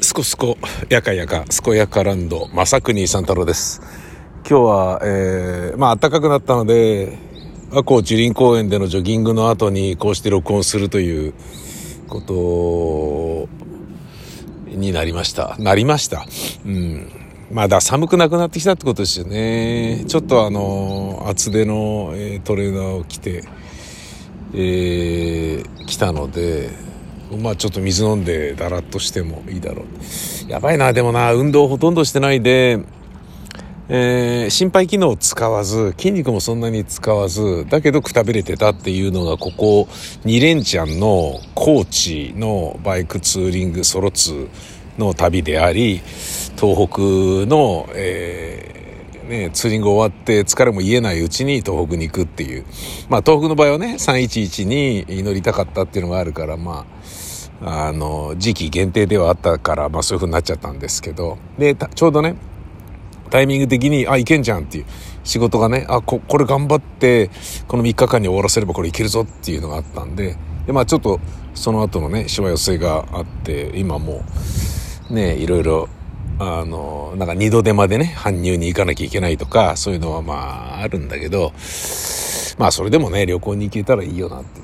すこすこやかやかすこやかランド正国三太郎です。今日は、えー、まあ暖かくなったので赤穂樹林公園でのジョギングの後にこうして録音するということになりました。なりました。うん。まだ寒くなくなってきたってことですよね。ちょっとあの厚手の、え、トレーナーを着てえー、来たのでまあちょっと水飲んでだらっとしてもいいだろう。やばいな、でもな、運動ほとんどしてないで、えー、心肺機能を使わず、筋肉もそんなに使わず、だけどくたびれてたっていうのが、ここ2連チャンの高知のバイクツーリングソロツーの旅であり、東北の、えね、ツーリング終わって疲れも癒えないうちに東北に行くっていう。まあ東北の場合はね、311に祈りたかったっていうのがあるから、まあ、あの、時期限定ではあったから、まあそういう風になっちゃったんですけど、で、ちょうどね、タイミング的に、あ、いけんじゃんっていう。仕事がね、あ、こ、これ頑張って、この3日間に終わらせればこれいけるぞっていうのがあったんで、で、まあちょっとその後のね、しわ寄せがあって、今もう、ね、いろいろあの、なんか二度手間でね、搬入に行かなきゃいけないとか、そういうのはまああるんだけど、まあそれでもね、旅行に行けたらいいよなって。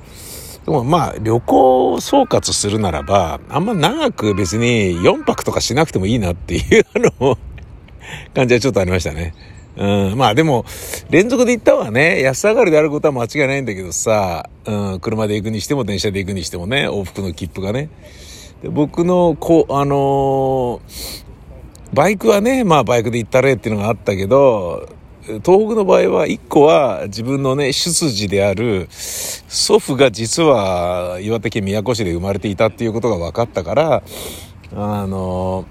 でもまあ旅行総括するならば、あんま長く別に4泊とかしなくてもいいなっていうあの、感じはちょっとありましたね。うん、まあでも、連続で行ったはね、安上がりであることは間違いないんだけどさ、うん、車で行くにしても電車で行くにしてもね、往復の切符がね。で僕の、こう、あのー、バイクはね、まあバイクで行ったれっていうのがあったけど、東北の場合は一個は自分のね、出自である祖父が実は岩手県宮古市で生まれていたっていうことが分かったから、あの、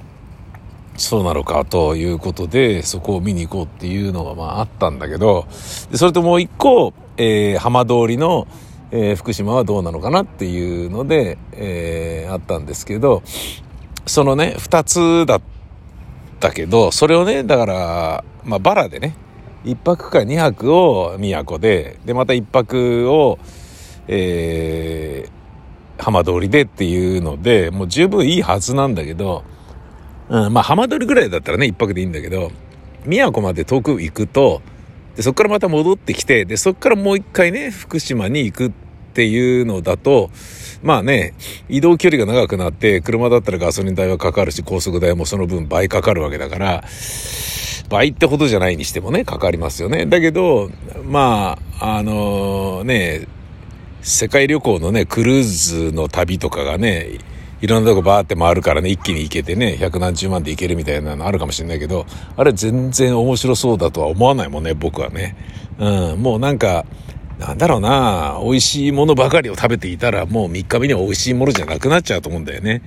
そうなのかということで、そこを見に行こうっていうのがまああったんだけど、それともう一個、えー、浜通りの、えー、福島はどうなのかなっていうので、えー、あったんですけど、そのね、二つだったったけど、それをね、だから、まあ、バラでね、1泊か2泊を宮古で、で、また1泊を、えー、浜通りでっていうので、もう十分いいはずなんだけど、うん、まあ、浜通りぐらいだったらね、1泊でいいんだけど、宮古まで遠く行くと、で、そこからまた戻ってきて、で、そこからもう一回ね、福島に行くっていうのだと、まあね、移動距離が長くなって、車だったらガソリン代はかかるし、高速代もその分倍かかるわけだから、倍ってほどじゃないにしてもね、かかりますよね。だけど、まあ、あのー、ね、世界旅行のね、クルーズの旅とかがね、いろんなとこバーって回るからね、一気に行けてね、百何十万で行けるみたいなのあるかもしれないけど、あれ全然面白そうだとは思わないもんね、僕はね。うん、もうなんか、なんだろうな、美味しいものばかりを食べていたら、もう3日目には美味しいものじゃなくなっちゃうと思うんだよね。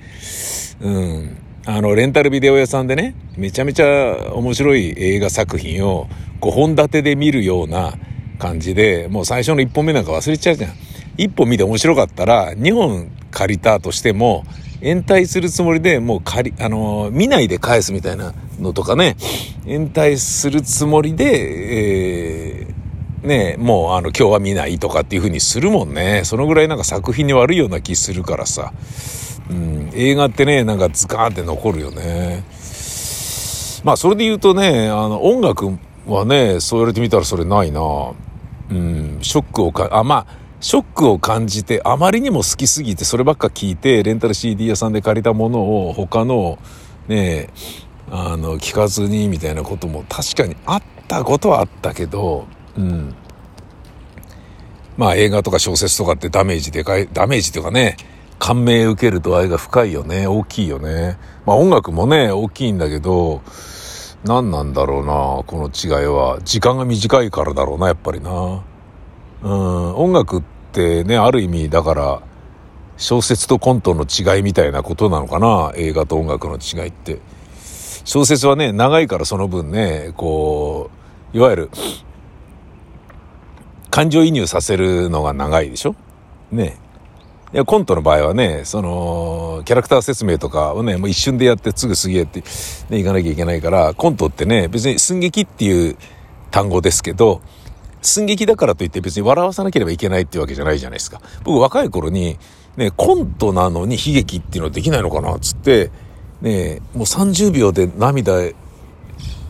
うん。あの、レンタルビデオ屋さんでね、めちゃめちゃ面白い映画作品を5本立てで見るような感じで、もう最初の1本目なんか忘れちゃうじゃん。1本見て面白かったら、2本借りたとしても、延滞するつもりでもう借り、あの、見ないで返すみたいなのとかね、延滞するつもりで、えーね、もうあの今日は見ないとかっていう風にするもんね。そのぐらいなんか作品に悪いような気するからさ。うん、映画ってね、なんかズカーンって残るよね。まあそれで言うとね、あの音楽はね、そう言われてみたらそれないな。うん、ショックをか、あ、まあ、ショックを感じて、あまりにも好きすぎて、そればっか聞いて、レンタル CD 屋さんで借りたものを他の、ね、あの、聞かずにみたいなことも確かにあったことはあったけど、うん。まあ映画とか小説とかってダメージでかい、ダメージというかね、感銘受ける度合いが深いよね。大きいよね。まあ音楽もね、大きいんだけど、何なんだろうな、この違いは。時間が短いからだろうな、やっぱりな。うん、音楽ってね、ある意味、だから、小説とコントの違いみたいなことなのかな、映画と音楽の違いって。小説はね、長いからその分ね、こう、いわゆる、感情移入させるのが長いでしょ？ねいや、コントの場合はね、その、キャラクター説明とかをね、もう一瞬でやってすぐすげえって、ね、行かなきゃいけないから、コントってね、別に寸劇っていう単語ですけど、寸劇だからといって別に笑わさなければいけないっていうわけじゃないじゃないですか。僕若い頃に、ね、コントなのに悲劇っていうのはできないのかなっつって、ねもう30秒で涙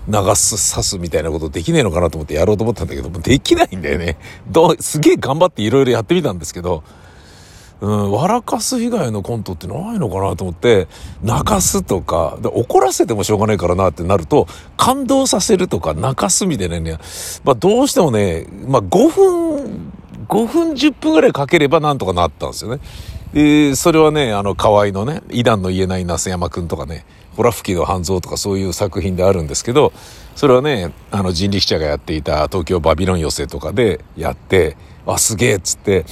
流す、刺すみたいなことできねえのかなと思ってやろうと思ったんだけど、もできないんだよね。どう、すげえ頑張っていろいろやってみたんですけど、うん、笑かす以外のコントってないのかなと思って、泣かすとか、で怒らせてもしょうがないからなってなると、感動させるとか泣かすみたいなね、まあどうしてもね、まあ5分、5分10分ぐらいかければなんとかなったんですよね。で、それはね、あの、河合のね、イダンの言えない那須山くんとかね、ホラ吹きの半蔵とかそういう作品であるんですけど、それはね、あの、人力車がやっていた東京バビロン寄せとかでやって、あ、すげえっつって、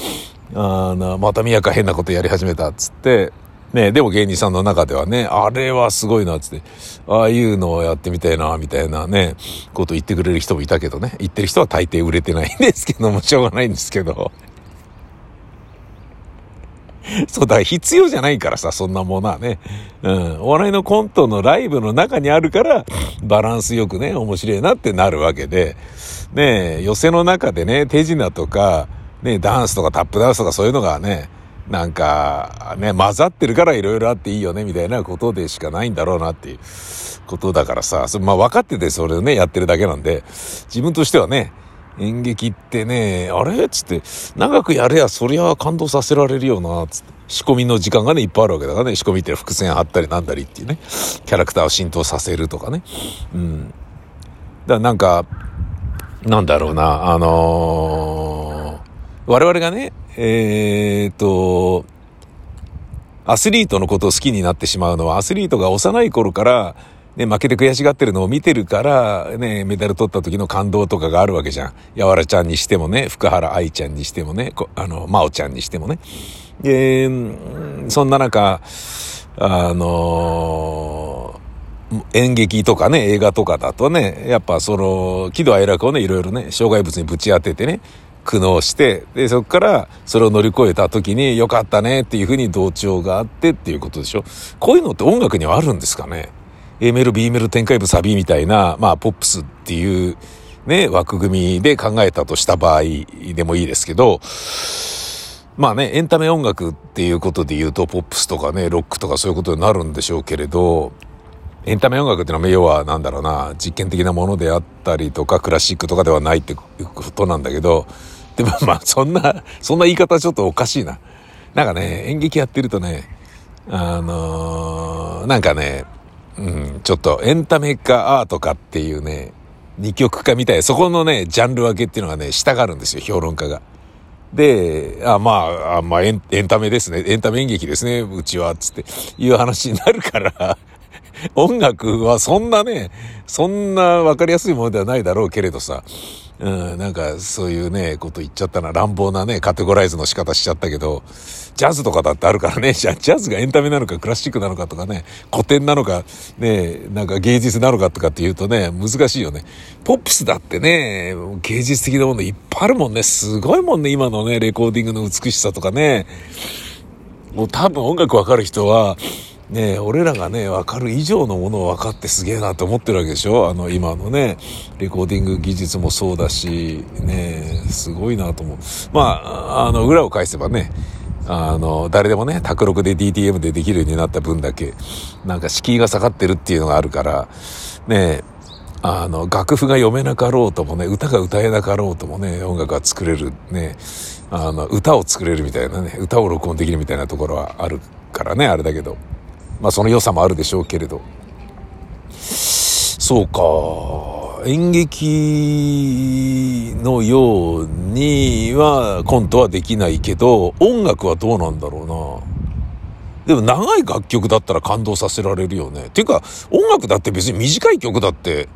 あの、また宮か変なことやり始めたっつって、ね、でも芸人さんの中ではね、あれはすごいなっつって、ああいうのをやってみたいな、みたいなね、こと言ってくれる人もいたけどね、言ってる人は大抵売れてないんですけども、しょうがないんですけど。そうだ、必要じゃないからさ、そんなものはね。うん。お笑いのコントのライブの中にあるから、バランスよくね、面白いなってなるわけで、ね寄せの中でね、手品とか、ね、ダンスとかタップダンスとかそういうのがね、なんか、ね、混ざってるから色々あっていいよね、みたいなことでしかないんだろうなっていうことだからさ、まあ分かっててそれをね、やってるだけなんで、自分としてはね、演劇ってね、あれ？つって、長くやれや、そりゃ感動させられるよな、つって。仕込みの時間がね、いっぱいあるわけだからね。仕込みって伏線張ったりなんだりっていうね。キャラクターを浸透させるとかね。うん。だからなんか、なんだろうな、あのー我々がね、えー、っと、アスリートのことを好きになってしまうのは、アスリートが幼い頃から、ね、負けて悔しがってるのを見てるから、ね、メダル取った時の感動とかがあるわけじゃん。やわらちゃんにしてもね、福原愛ちゃんにしてもね、あの、まおちゃんにしてもね。で、そんな中、あの演劇とかね、映画とかだとね、やっぱその、喜怒哀楽をね、いろいろね、障害物にぶち当ててね、苦悩して、で、そこからそれを乗り越えた時に良かったねっていうふうに同調があってっていうことでしょ。こういうのって音楽にはあるんですかね？?A メロ、B メロ、展開部、サビみたいな、まあ、ポップスっていうね、枠組みで考えたとした場合でもいいですけど、まあね、エンタメ音楽っていうことで言うと、ポップスとかね、ロックとかそういうことになるんでしょうけれど、エンタメ音楽っていうのは、要は、なんだろうな、実験的なものであったりとか、クラシックとかではないってことなんだけど、でもまあ、そんな、そんな言い方ちょっとおかしいな。なんかね、演劇やってるとね、あのー、なんかね、うん、ちょっとエンタメかアートかっていうね、二極化みたい、そこのね、ジャンル分けっていうのがね、したがるんですよ、評論家が。で、あまあ、あまあエン、エンタメですね。エンタメ演劇ですね、うちは、つって、いう話になるから音楽はそんなね、そんな分かりやすいものではないだろうけれどさ、うん、なんかそういうね、こと言っちゃったな、乱暴なね、カテゴライズの仕方しちゃったけど、ジャズとかだってあるからね、じゃジャズがエンタメなのかクラシックなのかとかね、古典なのか、ね、なんか芸術なのかとかっていうとね、難しいよね。ポップスだってね、芸術的なものいっぱいあるもんね、すごいもんね、今のね、レコーディングの美しさとかね。もう多分音楽わかる人は、ね俺らがね、わかる以上のものを分かってすげえなと思ってるわけでしょ？あの、今のね、レコーディング技術もそうだし、ねすごいなと思う。まあ、あの、裏を返せばね、あの、誰でもね、卓録で DTM でできるようになった分だけ、なんか敷居が下がってるっていうのがあるから、ねあの、楽譜が読めなかろうともね、歌が歌えなかろうともね、音楽が作れる、ね、あの、歌を作れるみたいなね、歌を録音できるみたいなところはあるからね、あれだけど。まあその良さもあるでしょうけれど。そうか。演劇のようにはコントはできないけど、音楽はどうなんだろうな。でも長い楽曲だったら感動させられるよね。っていうか、音楽だって別に短い曲だって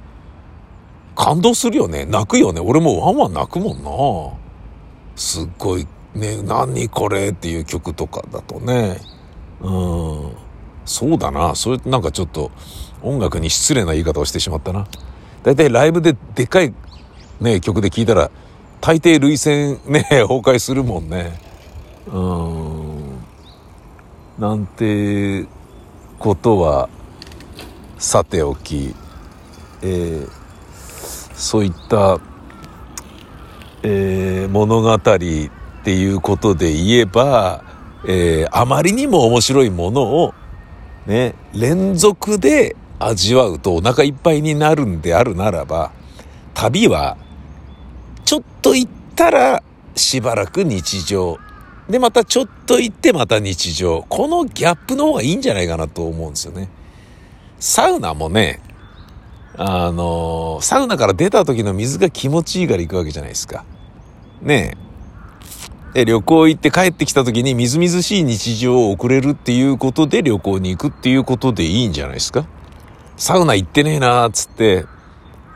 感動するよね。泣くよね。俺もワンワン泣くもんな。すっごいね、何これっていう曲とかだとね。うん。そうだな。それなんかちょっと音楽に失礼な言い方をしてしまったな。だいたいライブででかいね、曲で聴いたら、大抵涙腺ね、崩壊するもんね。うん。なんてことは、さておき、えー、そういった、えー、物語っていうことで言えば、えー、あまりにも面白いものをね、連続で味わうとお腹いっぱいになるんであるならば、旅は、ちょっと行ったらしばらく日常。で、またちょっと行ってまた日常。このギャップの方がいいんじゃないかなと思うんですよね。サウナもね、あの、サウナから出た時の水が気持ちいいから行くわけじゃないですか。ねえ。で、旅行行って帰ってきた時にみずみずしい日常を送れるっていうことで旅行に行くっていうことでいいんじゃないですか？サウナ行ってねえなーっつって、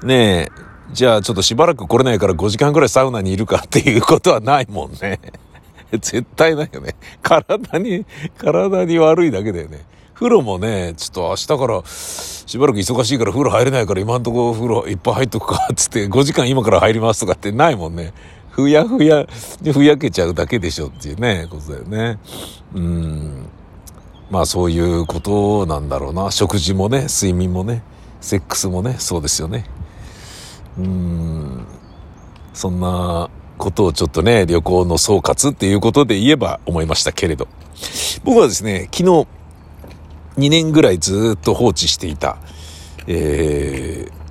ねえ、じゃあちょっとしばらく来れないから5時間ぐらいサウナにいるかっていうことはないもんね。絶対ないよね。体に、体に悪いだけだよね。風呂もね、ちょっと明日からしばらく忙しいから風呂入れないから今んとこ風呂いっぱい入っとくか、つって5時間今から入りますとかってないもんね。ふやふやふやけちゃうだけでしょっていうね、ことだよね。うん。まあそういうことなんだろうな。食事もね、睡眠もね、セックスもね、そうですよね。うん。そんなことをちょっとね、旅行の総括っていうことで言えば思いましたけれど。僕はですね、昨日、2年ぐらいずっと放置していた、えー、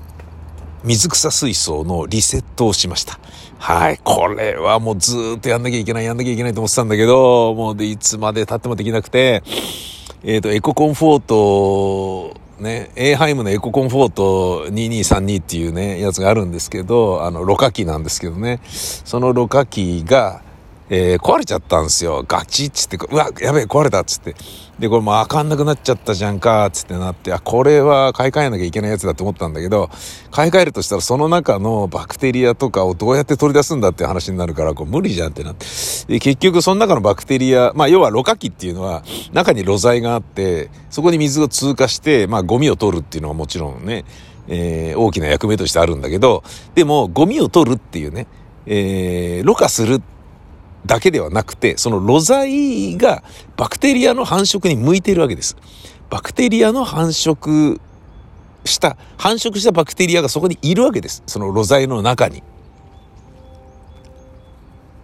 水草水槽のリセットをしました。はい。これはもうずっとやんなきゃいけない、やんなきゃいけないと思ってたんだけど、もうでいつまで経ってもできなくて、えっ、ー、と、エココンフォート、ね、エーハイムのエココンフォート2232っていうね、やつがあるんですけど、あの、ろ過器なんですけどね、そのろ過器が、えー、壊れちゃったんですよ。ガチッつって、うわ、やべえ、壊れたっつって。で、これもうあかんなくなっちゃったじゃんか、つってなって、あ、これは買い替えなきゃいけないやつだと思ったんだけど、買い替えるとしたらその中のバクテリアとかをどうやって取り出すんだって話になるから、こう無理じゃんってなって。で、結局その中のバクテリア、まあ要はろ過器っていうのは、中に露剤があって、そこに水を通過して、まあゴミを取るっていうのはもちろんね、えー、大きな役目としてあるんだけど、でもゴミを取るっていうね、えー、ろ過するってだけではなくて、その露剤がバクテリアの繁殖に向いているわけです。バクテリアの繁殖した、繁殖したバクテリアがそこにいるわけです。その露剤の中に。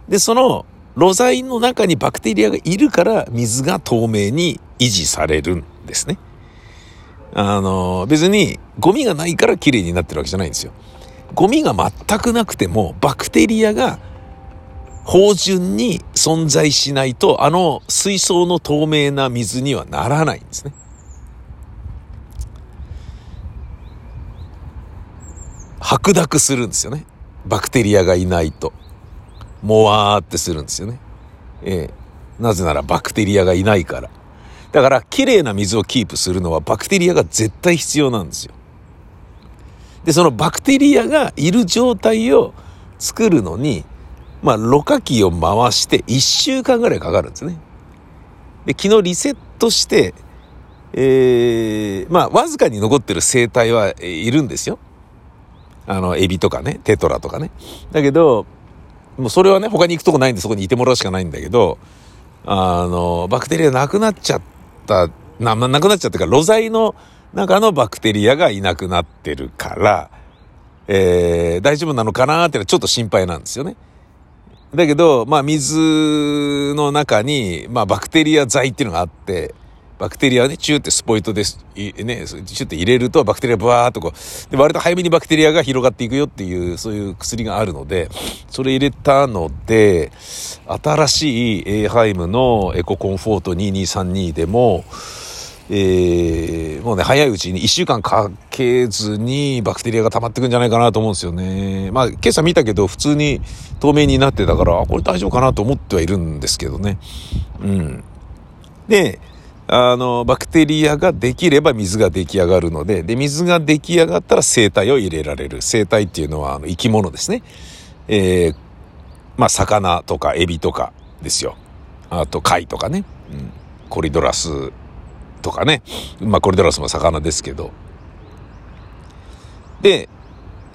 で、その露剤の中にバクテリアがいるから水が透明に維持されるんですね。あの、別にゴミがないから綺麗になってるわけじゃないんですよ。ゴミが全くなくてもバクテリアが芳醇に存在しないと、あの水槽の透明な水にはならないんですね。白濁するんですよね。バクテリアがいないと。もわーってするんですよね。ええ。なぜならバクテリアがいないから。だから、綺麗な水をキープするのはバクテリアが絶対必要なんですよ。で、そのバクテリアがいる状態を作るのに、まあ、ろ過器を回して1週間ぐらいかかるんですね。で、昨日リセットして、えー、まあ、わずかに残ってる生態はいるんですよ。あの、エビとかね、テトラとかね。だけど、もうそれはね、他に行くとこないんでそこにいてもらうしかないんだけど、あの、バクテリアなくなっちゃった、な、なくなっちゃったから、露剤の中のバクテリアがいなくなってるから、えー、大丈夫なのかなってのはちょっと心配なんですよね。だけど、まあ水の中に、まあバクテリア剤っていうのがあって、バクテリアね、チューってスポイトです、ね、チューって入れるとバクテリアブワーっとこう、で、割と早めにバクテリアが広がっていくよっていう、そういう薬があるので、それ入れたので、新しいエーハイムのエココンフォート2232でも、えー、もうね、早いうちに1週間かけずにバクテリアが溜まってくんじゃないかなと思うんですよね。まあ、今朝見たけど、普通に透明になってたから、これ大丈夫かなと思ってはいるんですけどね。うん。で、あの、バクテリアができれば水が出来上がるので、で、水が出来上がったら生体を入れられる。生体っていうのは、あの、生き物ですね。えー、まあ、魚とかエビとかですよ。あと、貝とかね。うん。コリドラスとかね。まあ、コリドラスも魚ですけど。で、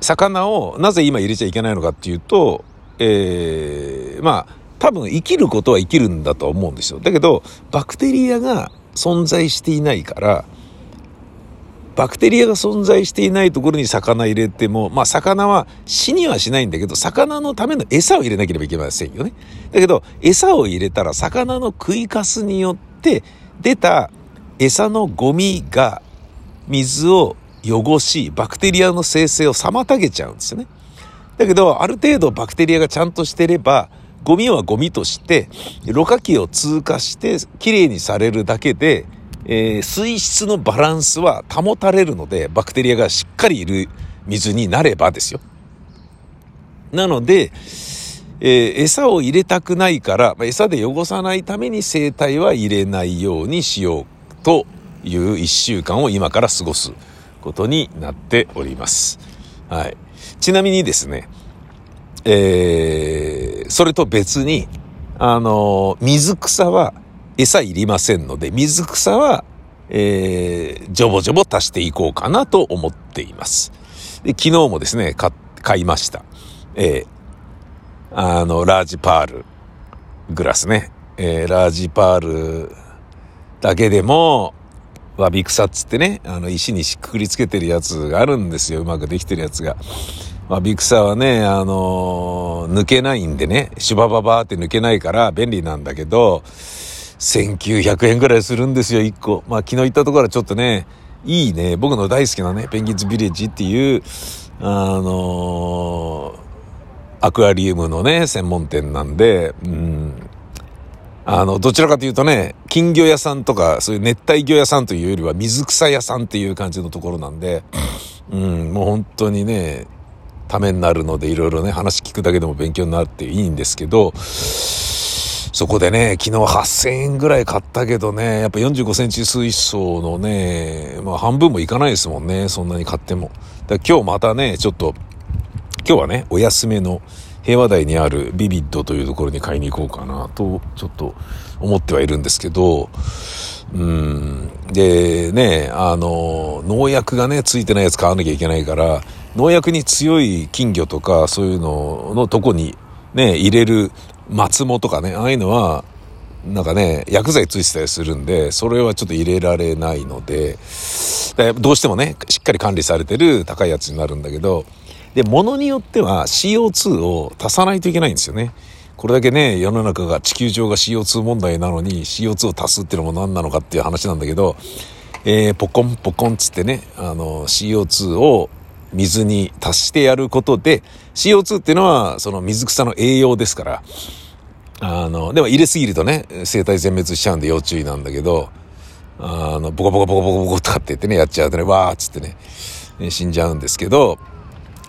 魚をなぜ今入れちゃいけないのかっていうと、えー、まあ、多分生きることは生きるんだと思うんですよ。だけど、バクテリアが存在していないから、バクテリアが存在していないところに魚入れても、まあ魚は死にはしないんだけど、魚のための餌を入れなければいけませんよね。だけど、餌を入れたら魚の食いかすによって出た餌のゴミが水を汚し、バクテリアの生成を妨げちゃうんですよね。だけど、ある程度バクテリアがちゃんとしてれば、ゴミはゴミとして、ろ過器を通過してきれいにされるだけで、えー、水質のバランスは保たれるので、バクテリアがしっかりいる水になればですよ。なので、えー、餌を入れたくないから、餌で汚さないために生体は入れないようにしようという一週間を今から過ごすことになっております。はい。ちなみにですね、えー、それと別に、あの、水草は餌いりませんので、水草は、えー、ジョボジョボ足していこうかなと思っています。で昨日もですね、買、買いました。えー、あの、ラージパールグラスね。えー、ラージパールだけでも、わび草っつってね、あの、石にしっくりつけてるやつがあるんですよ。うまくできてるやつが。わび草はね、あのー、抜けないんでね、シュバババーって抜けないから便利なんだけど、1900円ぐらいするんですよ、1個。まあ、昨日行ったところはちょっとね、いいね、僕の大好きなね、ペンギンズビレッジっていう、あのー、アクアリウムのね、専門店なんで、うん、あの、どちらかというとね、金魚屋さんとか、そういう熱帯魚屋さんというよりは水草屋さんっていう感じのところなんで、うん、もう本当にね、ためになるのでいろいろね、話聞くだけでも勉強になっていいんですけど、そこでね、昨日8000円ぐらい買ったけどね、やっぱ45センチ水槽のね、まあ半分もいかないですもんね、そんなに買っても。だ今日またね、ちょっと、今日はね、お休めの平和台にあるビビッドというところに買いに行こうかなと、ちょっと思ってはいるんですけど、うん。で、ね、あの、農薬がね、ついてないやつ買わなきゃいけないから、農薬に強い金魚とか、そういうののとこにね、入れる松藻とかね、ああいうのは、なんかね、薬剤ついてたりするんで、それはちょっと入れられないので、でどうしてもね、しっかり管理されてる高いやつになるんだけど、で、物によっては CO2 を足さないといけないんですよね。これだけね、世の中が、地球上が CO2 問題なのに CO2 を足すっていうのも何なのかっていう話なんだけど、えー、ポコンポコンつってね、あの、CO2 を水に足してやることで、CO2 っていうのは、その水草の栄養ですから、あの、でも入れすぎるとね、生態全滅しちゃうんで要注意なんだけど、あの、ボコボコボコボコボコとかって言ってね、やっちゃうとね、わーっつってね、死んじゃうんですけど、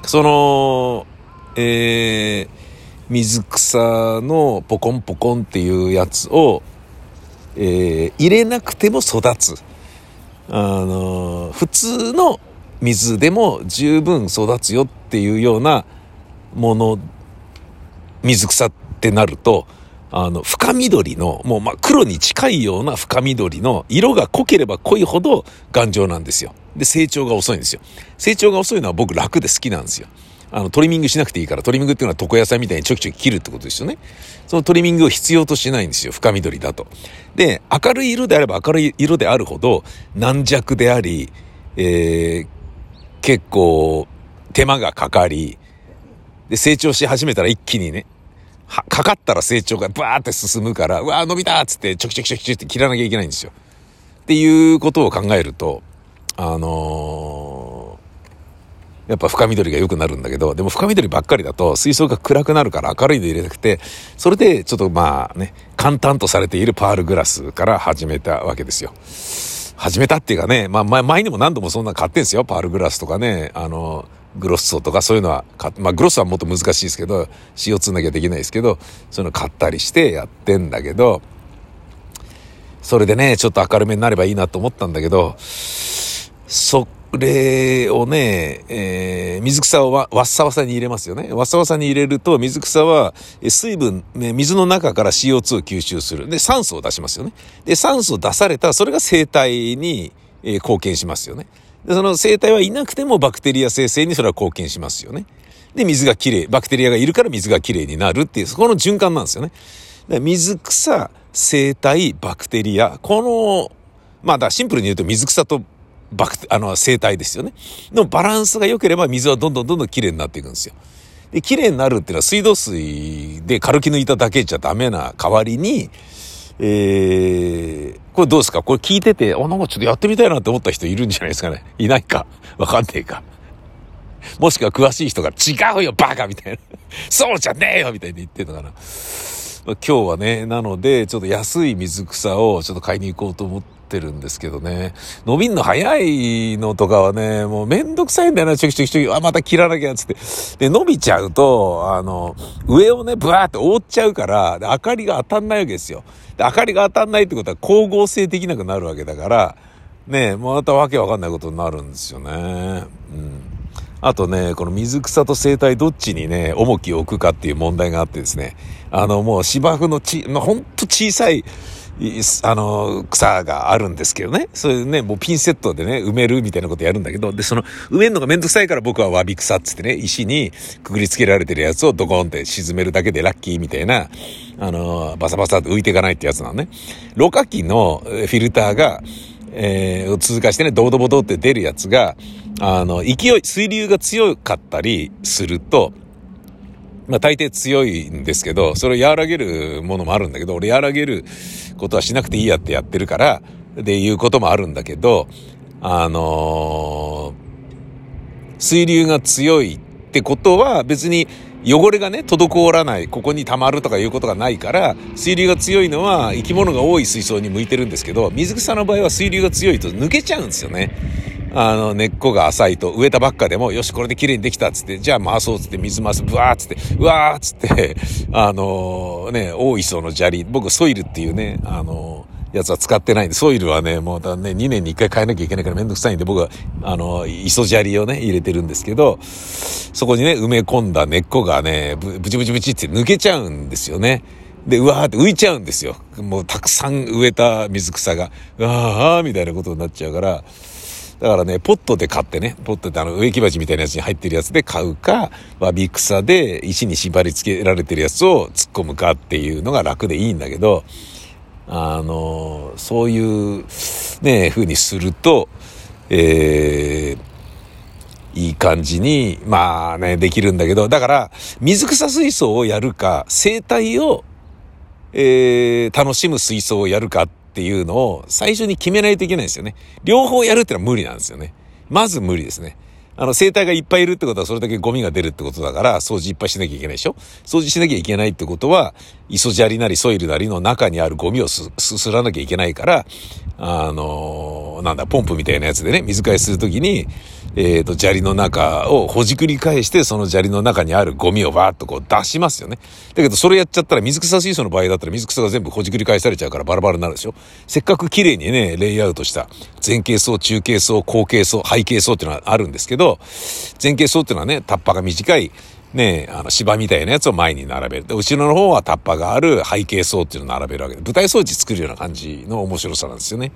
その、えー、水草のポコンポコンっていうやつを、えー、入れなくても育つ。あの、普通の水でも十分育つよっていうようなもの、水草ってなると、あの、深緑の、もうま黒に近いような深緑の、色が濃ければ濃いほど頑丈なんですよ。で、成長が遅いんですよ。成長が遅いのは僕楽で好きなんですよ。あの、トリミングしなくていいから、トリミングっていうのは床屋さんみたいにちょきちょき切るってことですよね。そのトリミングを必要としないんですよ。深緑だと。で、明るい色であれば明るい色であるほど軟弱であり、えー、結構手間がかかり、で、成長し始めたら一気にね、かかったら成長がバーって進むから、うわ伸びたっつってちょきちょきちょきちょきって切らなきゃいけないんですよ。っていうことを考えると、あのー、やっぱ深緑が良くなるんだけど、でも深緑ばっかりだと水槽が暗くなるから明るいで入れなくて、それでちょっとまあね、簡単とされているパールグラスから始めたわけですよ。始めたっていうかね、まあ前にも何度もそんな買ってんですよ。パールグラスとかね、あのーグロッソとかそういうのはまあグロッソはもっと難しいですけど CO2 なきゃできないですけどそういうの買ったりしてやってんだけどそれでねちょっと明るめになればいいなと思ったんだけどそれをね、えー、水草をわっさわさに入れますよね。わっさわさに入れると水草は水分、ね、水の中から CO2 を吸収する。で、酸素を出しますよね。で、酸素を出された、それが生体に、えー、貢献しますよね。で、その生態はいなくてもバクテリア生成にそれは貢献しますよね。で、水がきれい。バクテリアがいるから水がきれいになるっていう、そこの循環なんですよね。で水草、生態、バクテリア。この、まあ、だシンプルに言うと水草とバクあの、生態ですよね。のバランスが良ければ水はどんどんどんどんきれいになっていくんですよ。で、きれいになるっていうのは水道水で軽き抜いただけじゃダメな代わりに、えー、これどうですか？これ聞いてて、あ、なんかちょっとやってみたいなって思った人いるんじゃないですかね？いないか？わかんねえか？もしくは詳しい人が違うよ、バカみたいな。そうじゃねえよみたいに言ってんのかな？今日はね、なので、ちょっと安い水草をちょっと買いに行こうと思ってるんですけどね。伸びんの早いのとかはね、もうめんどくさいんだよな、ちょきちょきちょき、あ、また切らなきゃ、つって。で、伸びちゃうと、あの、上をね、ブワーって覆っちゃうから、明かりが当たんないわけですよ。で、明かりが当たんないってことは光合成できなくなるわけだから、ね、またわけわかんないことになるんですよね。うん。あとね、この水草と生態どっちにね、重きを置くかっていう問題があってですね、あのもう芝生のち、ほんと小さい、あの、草があるんですけどね。そういうね、もうピンセットでね、埋めるみたいなことやるんだけど、で、その、埋めるのがめんどくさいから僕はわび草っつってね、石にくぐりつけられてるやつをドコンって沈めるだけでラッキーみたいな、あの、バサバサって浮いていかないってやつなのね。ろ過器のフィルターが、えー、通過してね、ドボドボドって出るやつが、あの、勢い、水流が強かったりすると、まあ大抵強いんですけど、それを和らげるものもあるんだけど、俺和らげることはしなくていいやってやってるから、でいうこともあるんだけど、あのー、水流が強いってことは別に汚れがね、滞らない、ここに溜まるとかいうことがないから、水流が強いのは生き物が多い水槽に向いてるんですけど、水草の場合は水流が強いと抜けちゃうんですよね。あの、根っこが浅いと、植えたばっかでも、よし、これで綺麗にできたっつって、じゃあ回そうっつって、水回す、ブワーっつって、うわーっつって、あのー、ね、大磯の砂利、僕ソイルっていうね、あのーやつは使ってないんで、ソイルはね、もうだね、2年に1回変えなきゃいけないからめんどくさいんで、僕は、あの、磯砂利をね、入れてるんですけど、そこにね、埋め込んだ根っこがね、ブチブチブチって抜けちゃうんですよね。で、うわーって浮いちゃうんですよ。もうたくさん植えた水草が、うわーみたいなことになっちゃうから、だからね、ポットで買ってね、ポットってあの植木鉢みたいなやつに入ってるやつで買うか、わび草で石に縛り付けられてるやつを突っ込むかっていうのが楽でいいんだけど、あの、そういうね、風にすると、えー、いい感じに、まあね、できるんだけど、だから、水草水槽をやるか、生態を、えー、楽しむ水槽をやるかっていうのを最初に決めないといけないんですよね。両方やるってのは無理なんですよね。まず無理ですね。あの、生態がいっぱいいるってことはそれだけゴミが出るってことだから、掃除いっぱいしなきゃいけないでしょ掃除しなきゃいけないってことは、磯砂利なりソイルなりの中にあるゴミをす、すすらなきゃいけないから、あのー、なんだ、ポンプみたいなやつでね、水替えするときに、えっ、ー、と、砂利の中をほじくり返して、その砂利の中にあるゴミをバーッとこう出しますよね。だけど、それやっちゃったら、水草水槽の場合だったら、水草が全部ほじくり返されちゃうからバラバラになるでしょせっかく綺麗にね、レイアウトした、前傾層、中傾層、後傾層、背景層っていうのはあるんですけど、前傾層っていうのはね、タッパが短い、ね、あの、芝みたいなやつを前に並べる。で、後ろの方はタッパがある背景層っていうのを並べるわけで、舞台装置作るような感じの面白さなんですよね。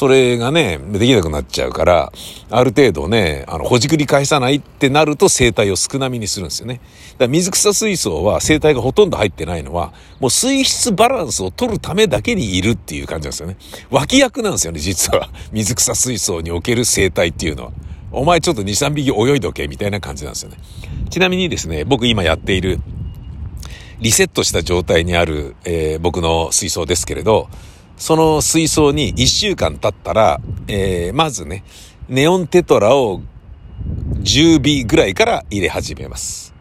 それがね、できなくなっちゃうから、ある程度ね、あの、ほじくり返さないってなると生態を少なめにするんですよね。だから水草水槽は生態がほとんど入ってないのは、もう水質バランスを取るためだけにいるっていう感じなんですよね。脇役なんですよね、実は。水草水槽における生態っていうのは。お前ちょっと2、3匹泳いどけ、みたいな感じなんですよね。ちなみにですね、僕今やっている、リセットした状態にある、えー、僕の水槽ですけれど、その水槽に1週間経ったら、えー、まずね、ネオンテトラを10尾ぐらいから入れ始めます。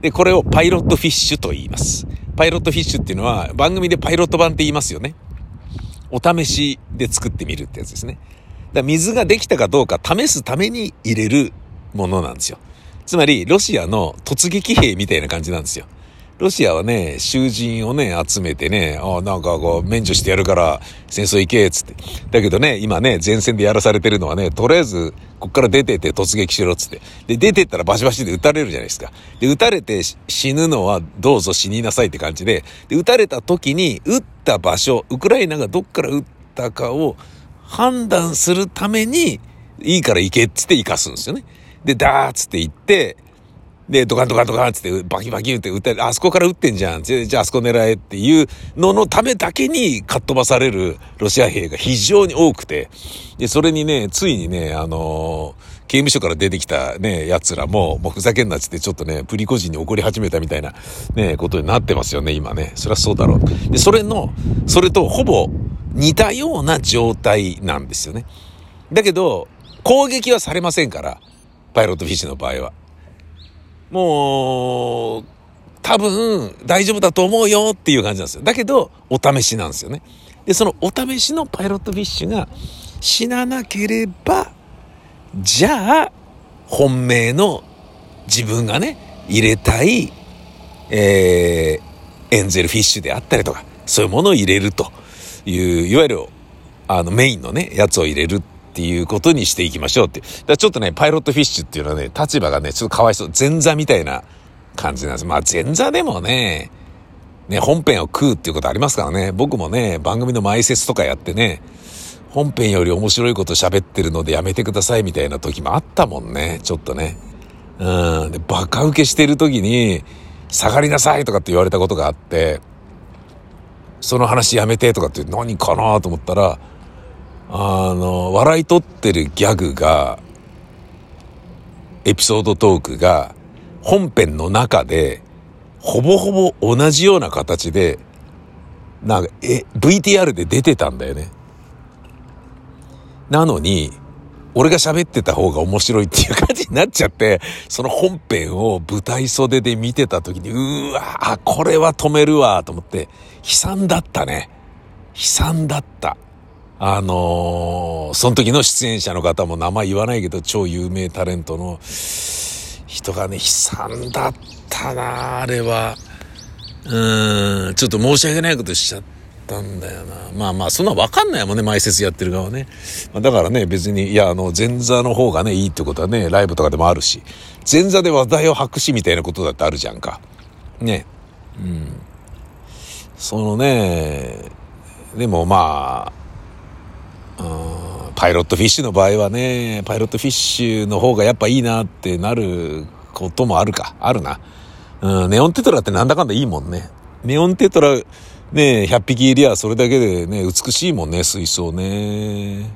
で、これをパイロットフィッシュと言います。パイロットフィッシュっていうのは番組でパイロット版って言いますよね。お試しで作ってみるってやつですね。だ水ができたかどうか試すために入れるものなんですよ。つまり、ロシアの突撃兵みたいな感じなんですよ。ロシアはね、囚人をね、集めてね、あなんかこう、免除してやるから、戦争行け、つって。だけどね、今ね、前線でやらされてるのはね、とりあえず、こっから出てって突撃しろ、つって。で、出てったらバシバシで撃たれるじゃないですか。で、撃たれて死ぬのはどうぞ死になさいって感じで、で、撃たれた時に、撃った場所、ウクライナがどっから撃ったかを判断するために、いいから行けっつって行かすんですよね。で、ダーっつって行って、で、ドカンドカンドカンつってバキバキって撃って、あそこから撃ってんじゃん。じゃああそこ狙えっていうののためだけにかっ飛ばされるロシア兵が非常に多くて、で、それにね、ついにね、あの刑務所から出てきたね、奴らも、もうふざけんなっつってちょっとね、プリコ人に怒り始めたみたいなね、ことになってますよね、今ね。そりゃそうだろう。で、それの、それとほぼ似たような状態なんですよね。だけど、攻撃はされませんから、パイロットフィッシュの場合は。もう、多分大丈夫だと思うよっていう感じなんですよ。だけど、お試しなんですよね。で、そのお試しのパイロットフィッシュが死ななければ、じゃあ、本命の自分がね、入れたい、えー、エンゼルフィッシュであったりとか、そういうものを入れるという、いわゆる、あの、メインのね、やつを入れるっていうことにしていきましょうって。だちょっとね、パイロットフィッシュっていうのはね、立場がね、ちょっとかわいそう。前座みたいな感じなんです。まあ前座でもね、ね、本編を食うっていうことありますからね。僕もね、番組の前説とかやってね、本編より面白いこと喋ってるのでやめてくださいみたいな時もあったもんね。ちょっとね。うん。で、バカ受けしてる時に、下がりなさいとかって言われたことがあって、その話やめてとかって何かなと思ったら、あの、笑い取ってるギャグが、エピソードトークが、本編の中で、ほぼほぼ同じような形で、なんか、え、VTR で出てたんだよね。なのに、俺が喋ってた方が面白いっていう感じになっちゃって、その本編を舞台袖で見てた時に、うわあ、これは止めるわ、と思って、悲惨だったね。悲惨だった。あのー、その時の出演者の方も名前言わないけど、超有名タレントの人がね、悲惨だったな、あれは。うん、ちょっと申し訳ないことしちゃったんだよな。まあまあ、そんなわかんないもんね、前説やってる側ね。まあ、だからね、別に、いや、あの、前座の方がね、いいってことはね、ライブとかでもあるし、前座で話題を博しみたいなことだってあるじゃんか。ね。うん。そのね、でもまあ、パイロットフィッシュの場合はね、パイロットフィッシュの方がやっぱいいなってなることもあるか。あるな。うん、ネオンテトラってなんだかんだいいもんね。ネオンテトラ、ね、100匹いりゃそれだけでね、美しいもんね、水槽ね。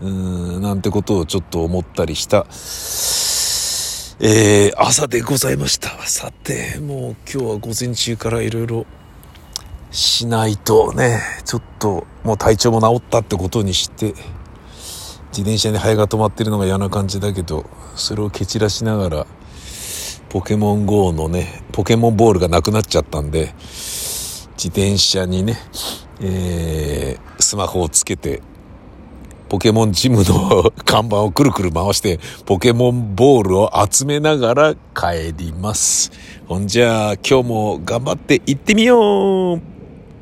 うん、なんてことをちょっと思ったりした。えー、朝でございました。さて、もう今日は午前中からいろいろしないとね、ちょっともう体調も治ったってことにして、自転車にハエが止まってるのが嫌な感じだけど、それを蹴散らしながら、ポケモン GO のね、ポケモンボールがなくなっちゃったんで、自転車にね、えー、スマホをつけて、ポケモンジムの 看板をくるくる回して、ポケモンボールを集めながら帰ります。ほんじゃあ、今日も頑張って行ってみよう